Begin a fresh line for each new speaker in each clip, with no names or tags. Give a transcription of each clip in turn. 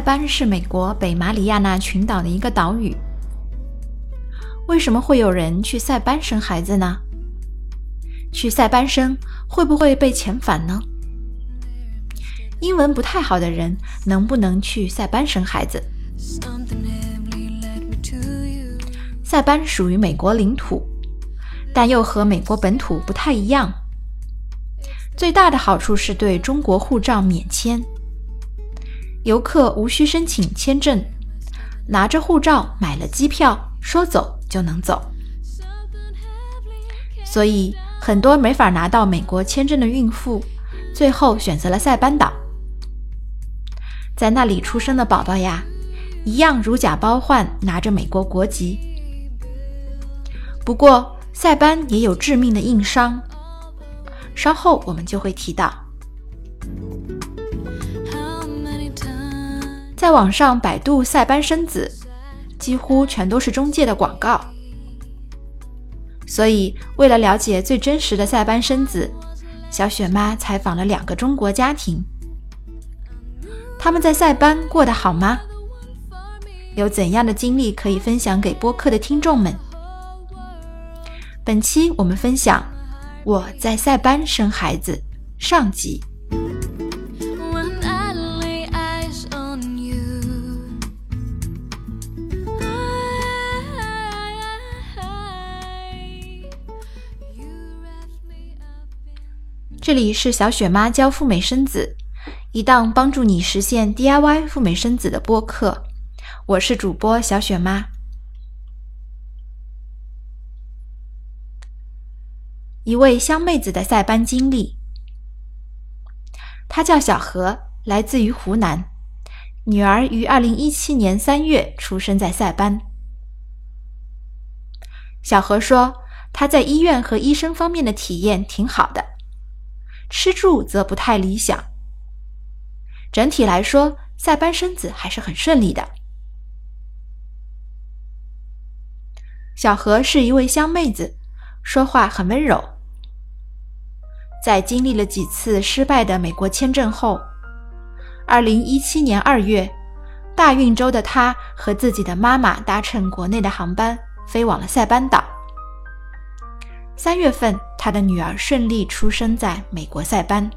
塞班是美国北马里亚纳群岛的一个岛屿。为什么会有人去塞班生孩子呢？去塞班生会不会被遣返呢？英文不太好的人能不能去塞班生孩子？塞班属于美国领土，但又和美国本土不太一样。最大的好处是对中国护照免签，游客无需申请签证，拿着护照买了机票，说走就能走。所以很多没法拿到美国签证的孕妇，最后选择了塞班岛。在那里出生的宝宝呀，一样如假包换拿着美国国籍。不过塞班也有致命的硬伤，稍后我们就会提到。在网上百度塞班生子，几乎全都是中介的广告。所以为了了解最真实的塞班生子，小雪妈采访了两个中国家庭。他们在塞班过得好吗？有怎样的经历可以分享给播客的听众们？本期我们分享我在塞班生孩子上集。这里是小雪妈教赴美生子。一档帮助你实现 DIY 赴美生子的播客，我是主播小雪妈。一位湘妹子的塞班经历，她叫小何，来自于湖南，女儿于二零一七年三月出生在塞班。小何说，她在医院和医生方面的体验挺好的，吃住则不太理想。整体来说，塞班生子还是很顺利的。小何是一位湘妹子，说话很温柔。在经历了几次失败的美国签证后，二零一七年二月，大运州的她和自己的妈妈搭乘国内的航班飞往了塞班岛。三月份，他的女儿顺利出生在美国塞班。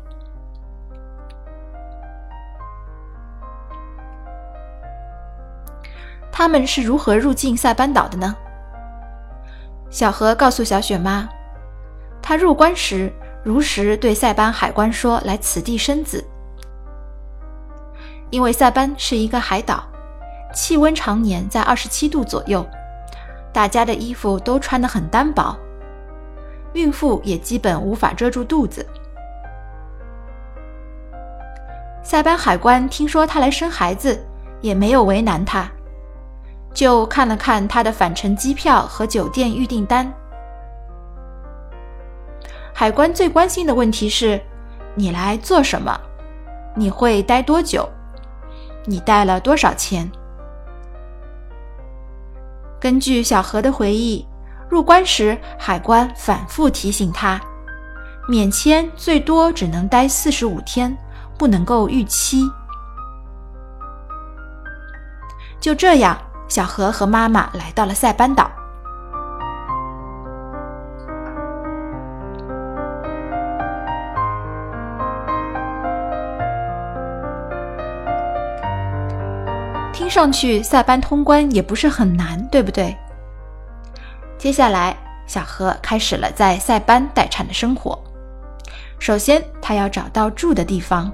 他们是如何入境塞班岛的呢？小何告诉小雪妈，他入关时如实对塞班海关说来此地生子，因为塞班是一个海岛，气温常年在二十七度左右，大家的衣服都穿得很单薄，孕妇也基本无法遮住肚子。塞班海关听说他来生孩子，也没有为难他。就看了看他的返程机票和酒店预订单。海关最关心的问题是：你来做什么？你会待多久？你带了多少钱？根据小何的回忆，入关时海关反复提醒他，免签最多只能待四十五天，不能够逾期。就这样。小何和妈妈来到了塞班岛。听上去塞班通关也不是很难，对不对？接下来，小何开始了在塞班待产的生活。首先，他要找到住的地方。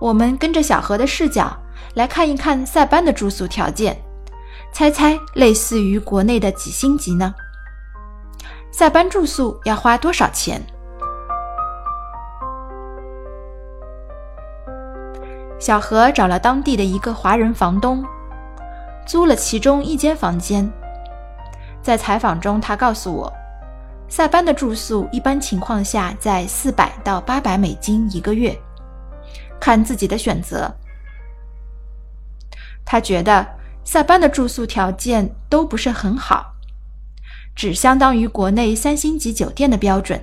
我们跟着小何的视角。来看一看塞班的住宿条件，猜猜类似于国内的几星级呢？塞班住宿要花多少钱？小何找了当地的一个华人房东，租了其中一间房间。在采访中，他告诉我，塞班的住宿一般情况下在四百到八百美金一个月，看自己的选择。他觉得塞班的住宿条件都不是很好，只相当于国内三星级酒店的标准，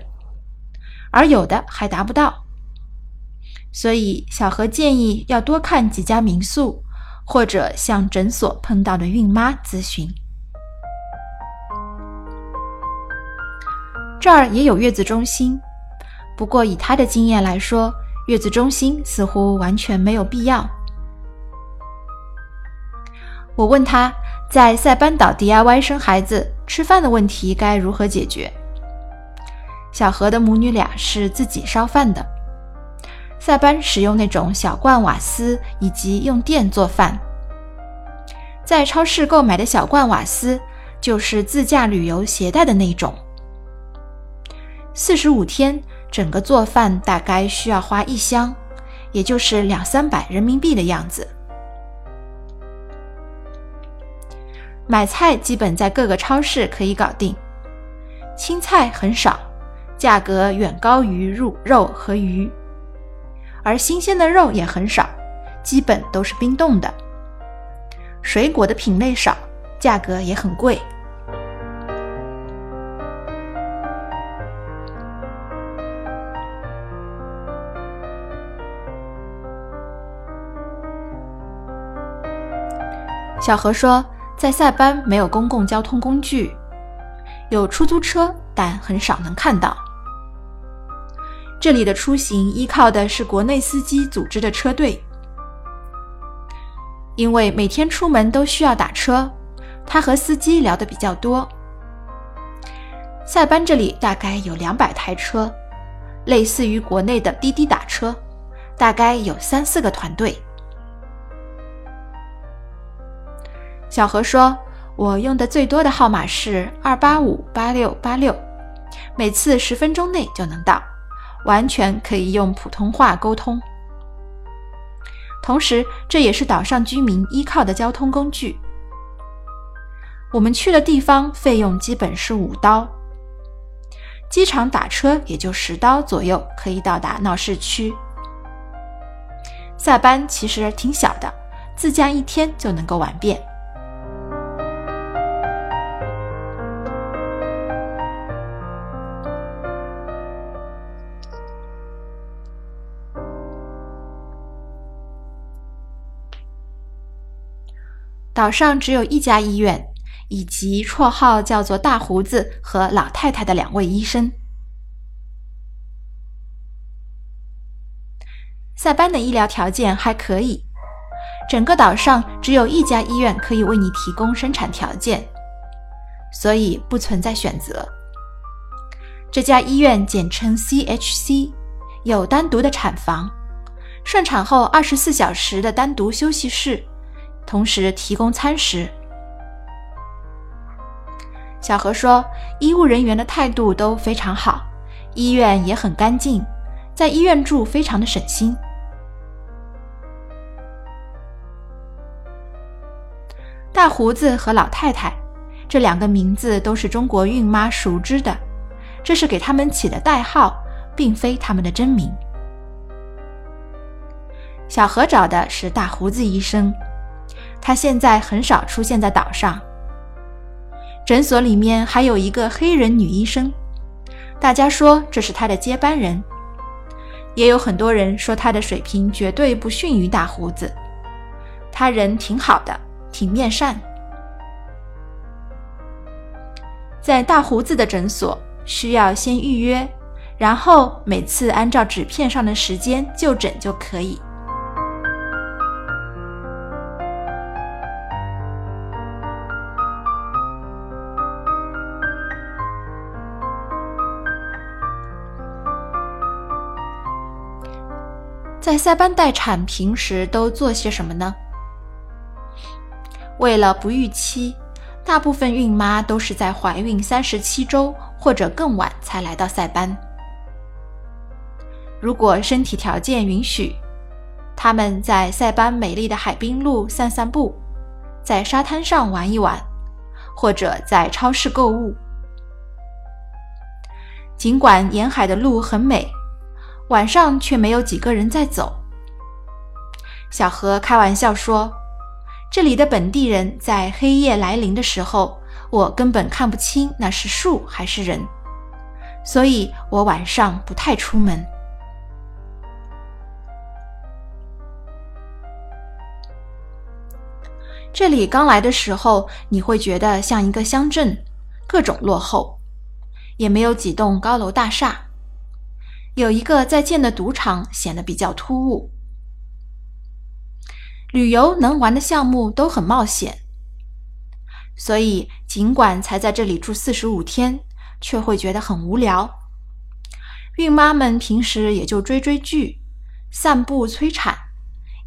而有的还达不到。所以小何建议要多看几家民宿，或者向诊所碰到的孕妈咨询。这儿也有月子中心，不过以他的经验来说，月子中心似乎完全没有必要。我问他在塞班岛 DIY 生孩子吃饭的问题该如何解决。小何的母女俩是自己烧饭的，塞班使用那种小罐瓦斯以及用电做饭。在超市购买的小罐瓦斯就是自驾旅游携带的那种。四十五天，整个做饭大概需要花一箱，也就是两三百人民币的样子。买菜基本在各个超市可以搞定，青菜很少，价格远高于肉肉和鱼，而新鲜的肉也很少，基本都是冰冻的。水果的品类少，价格也很贵。小何说。在塞班没有公共交通工具，有出租车，但很少能看到。这里的出行依靠的是国内司机组织的车队，因为每天出门都需要打车，他和司机聊得比较多。塞班这里大概有两百台车，类似于国内的滴滴打车，大概有三四个团队。小何说：“我用的最多的号码是二八五八六八六，每次十分钟内就能到，完全可以用普通话沟通。同时，这也是岛上居民依靠的交通工具。我们去的地方费用基本是五刀，机场打车也就十刀左右可以到达闹市区。塞班其实挺小的，自驾一天就能够玩遍。”岛上只有一家医院，以及绰号叫做“大胡子”和“老太太”的两位医生。塞班的医疗条件还可以，整个岛上只有一家医院可以为你提供生产条件，所以不存在选择。这家医院简称 CHC，有单独的产房，顺产后二十四小时的单独休息室。同时提供餐食。小何说，医务人员的态度都非常好，医院也很干净，在医院住非常的省心。大胡子和老太太这两个名字都是中国孕妈熟知的，这是给他们起的代号，并非他们的真名。小何找的是大胡子医生。他现在很少出现在岛上。诊所里面还有一个黑人女医生，大家说这是他的接班人，也有很多人说他的水平绝对不逊于大胡子。他人挺好的，挺面善。在大胡子的诊所需要先预约，然后每次按照纸片上的时间就诊就可以。塞班待产，平时都做些什么呢？为了不预期，大部分孕妈都是在怀孕三十七周或者更晚才来到塞班。如果身体条件允许，他们在塞班美丽的海滨路散散步，在沙滩上玩一玩，或者在超市购物。尽管沿海的路很美。晚上却没有几个人在走。小何开玩笑说这里的本地人在黑夜来临的时候我根本看不清那是树还是人所以我晚上不太出门。这里刚来的时候你会觉得像一个乡镇各种落后也没有几栋高楼大厦。有一个在建的赌场显得比较突兀。旅游能玩的项目都很冒险，所以尽管才在这里住四十五天，却会觉得很无聊。孕妈们平时也就追追剧、散步催产、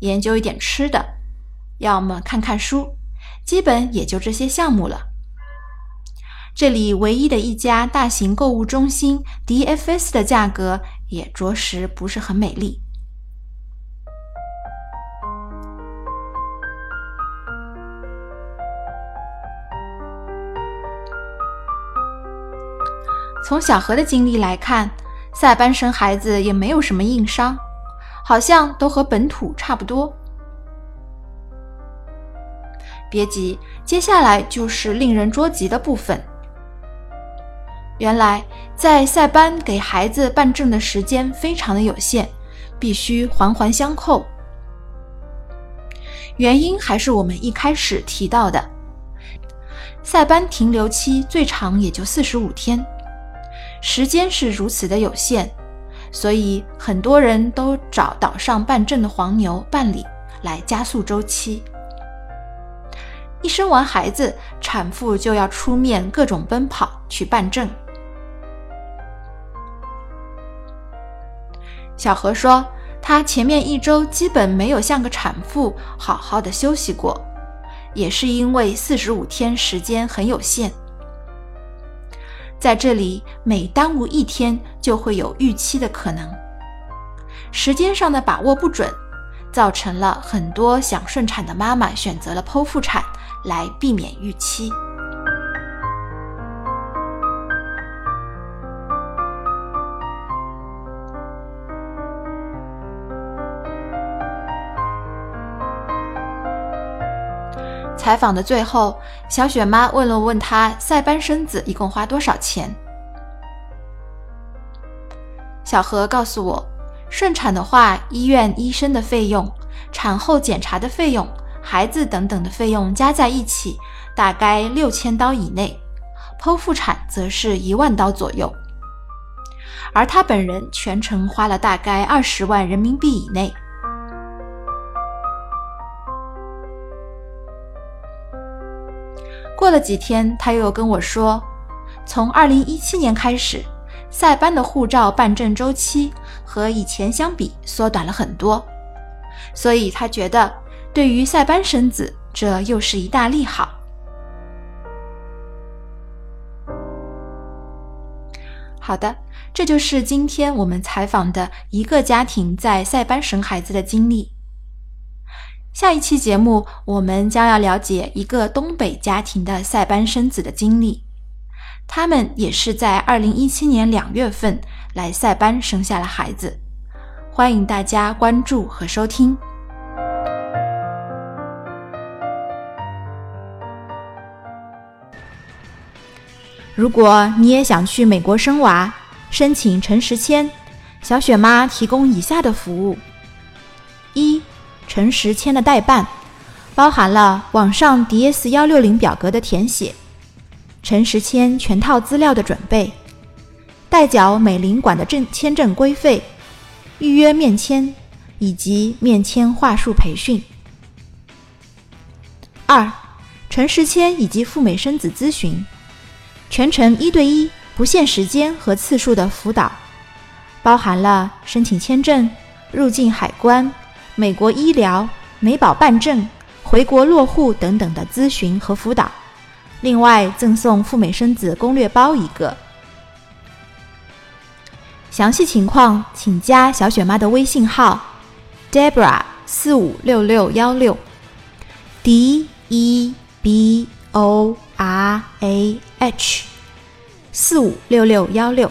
研究一点吃的，要么看看书，基本也就这些项目了。这里唯一的一家大型购物中心 DFS 的价格也着实不是很美丽。从小何的经历来看，塞班生孩子也没有什么硬伤，好像都和本土差不多。别急，接下来就是令人着急的部分。原来在塞班给孩子办证的时间非常的有限，必须环环相扣。原因还是我们一开始提到的，塞班停留期最长也就四十五天。时间是如此的有限，所以很多人都找岛上办证的黄牛办理，来加速周期。一生完孩子，产妇就要出面各种奔跑去办证。小何说，她前面一周基本没有像个产妇好好的休息过，也是因为四十五天时间很有限。在这里，每耽误一天就会有预期的可能，时间上的把握不准，造成了很多想顺产的妈妈选择了剖腹产来避免预期。采访的最后，小雪妈问了问她塞班生子一共花多少钱。小何告诉我，顺产的话，医院医生的费用、产后检查的费用、孩子等等的费用加在一起，大概六千刀以内；剖腹产则是一万刀左右。而他本人全程花了大概二十万人民币以内。过了几天，他又跟我说，从二零一七年开始，塞班的护照办证周期和以前相比缩短了很多，所以他觉得对于塞班生子，这又是一大利好。好的，这就是今天我们采访的一个家庭在塞班生孩子的经历。下一期节目，我们将要了解一个东北家庭的塞班生子的经历。他们也是在二零一七年两月份来塞班生下了孩子。欢迎大家关注和收听。如果你也想去美国生娃，申请陈时签，小雪妈提供以下的服务：一。陈实签的代办，包含了网上 DS 幺六零表格的填写，陈实签全套资料的准备，代缴美领馆的证签证规费，预约面签以及面签话术培训。二，陈实签以及赴美生子咨询，全程一对一，不限时间和次数的辅导，包含了申请签证、入境海关。美国医疗、美保办证、回国落户等等的咨询和辅导，另外赠送赴美生子攻略包一个。详细情况请加小雪妈的微信号：Debra 四五六六幺六，D E B O R A H 四五六六幺六。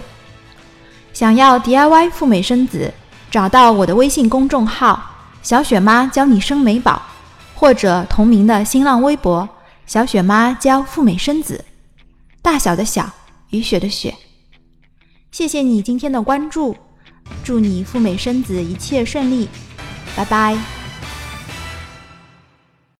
想要 DIY 赴美生子，找到我的微信公众号。小雪妈教你生美宝，或者同名的新浪微博“小雪妈教赴美生子”，大小的小，雨雪的雪。谢谢你今天的关注，祝你赴美生子一切顺利，拜拜。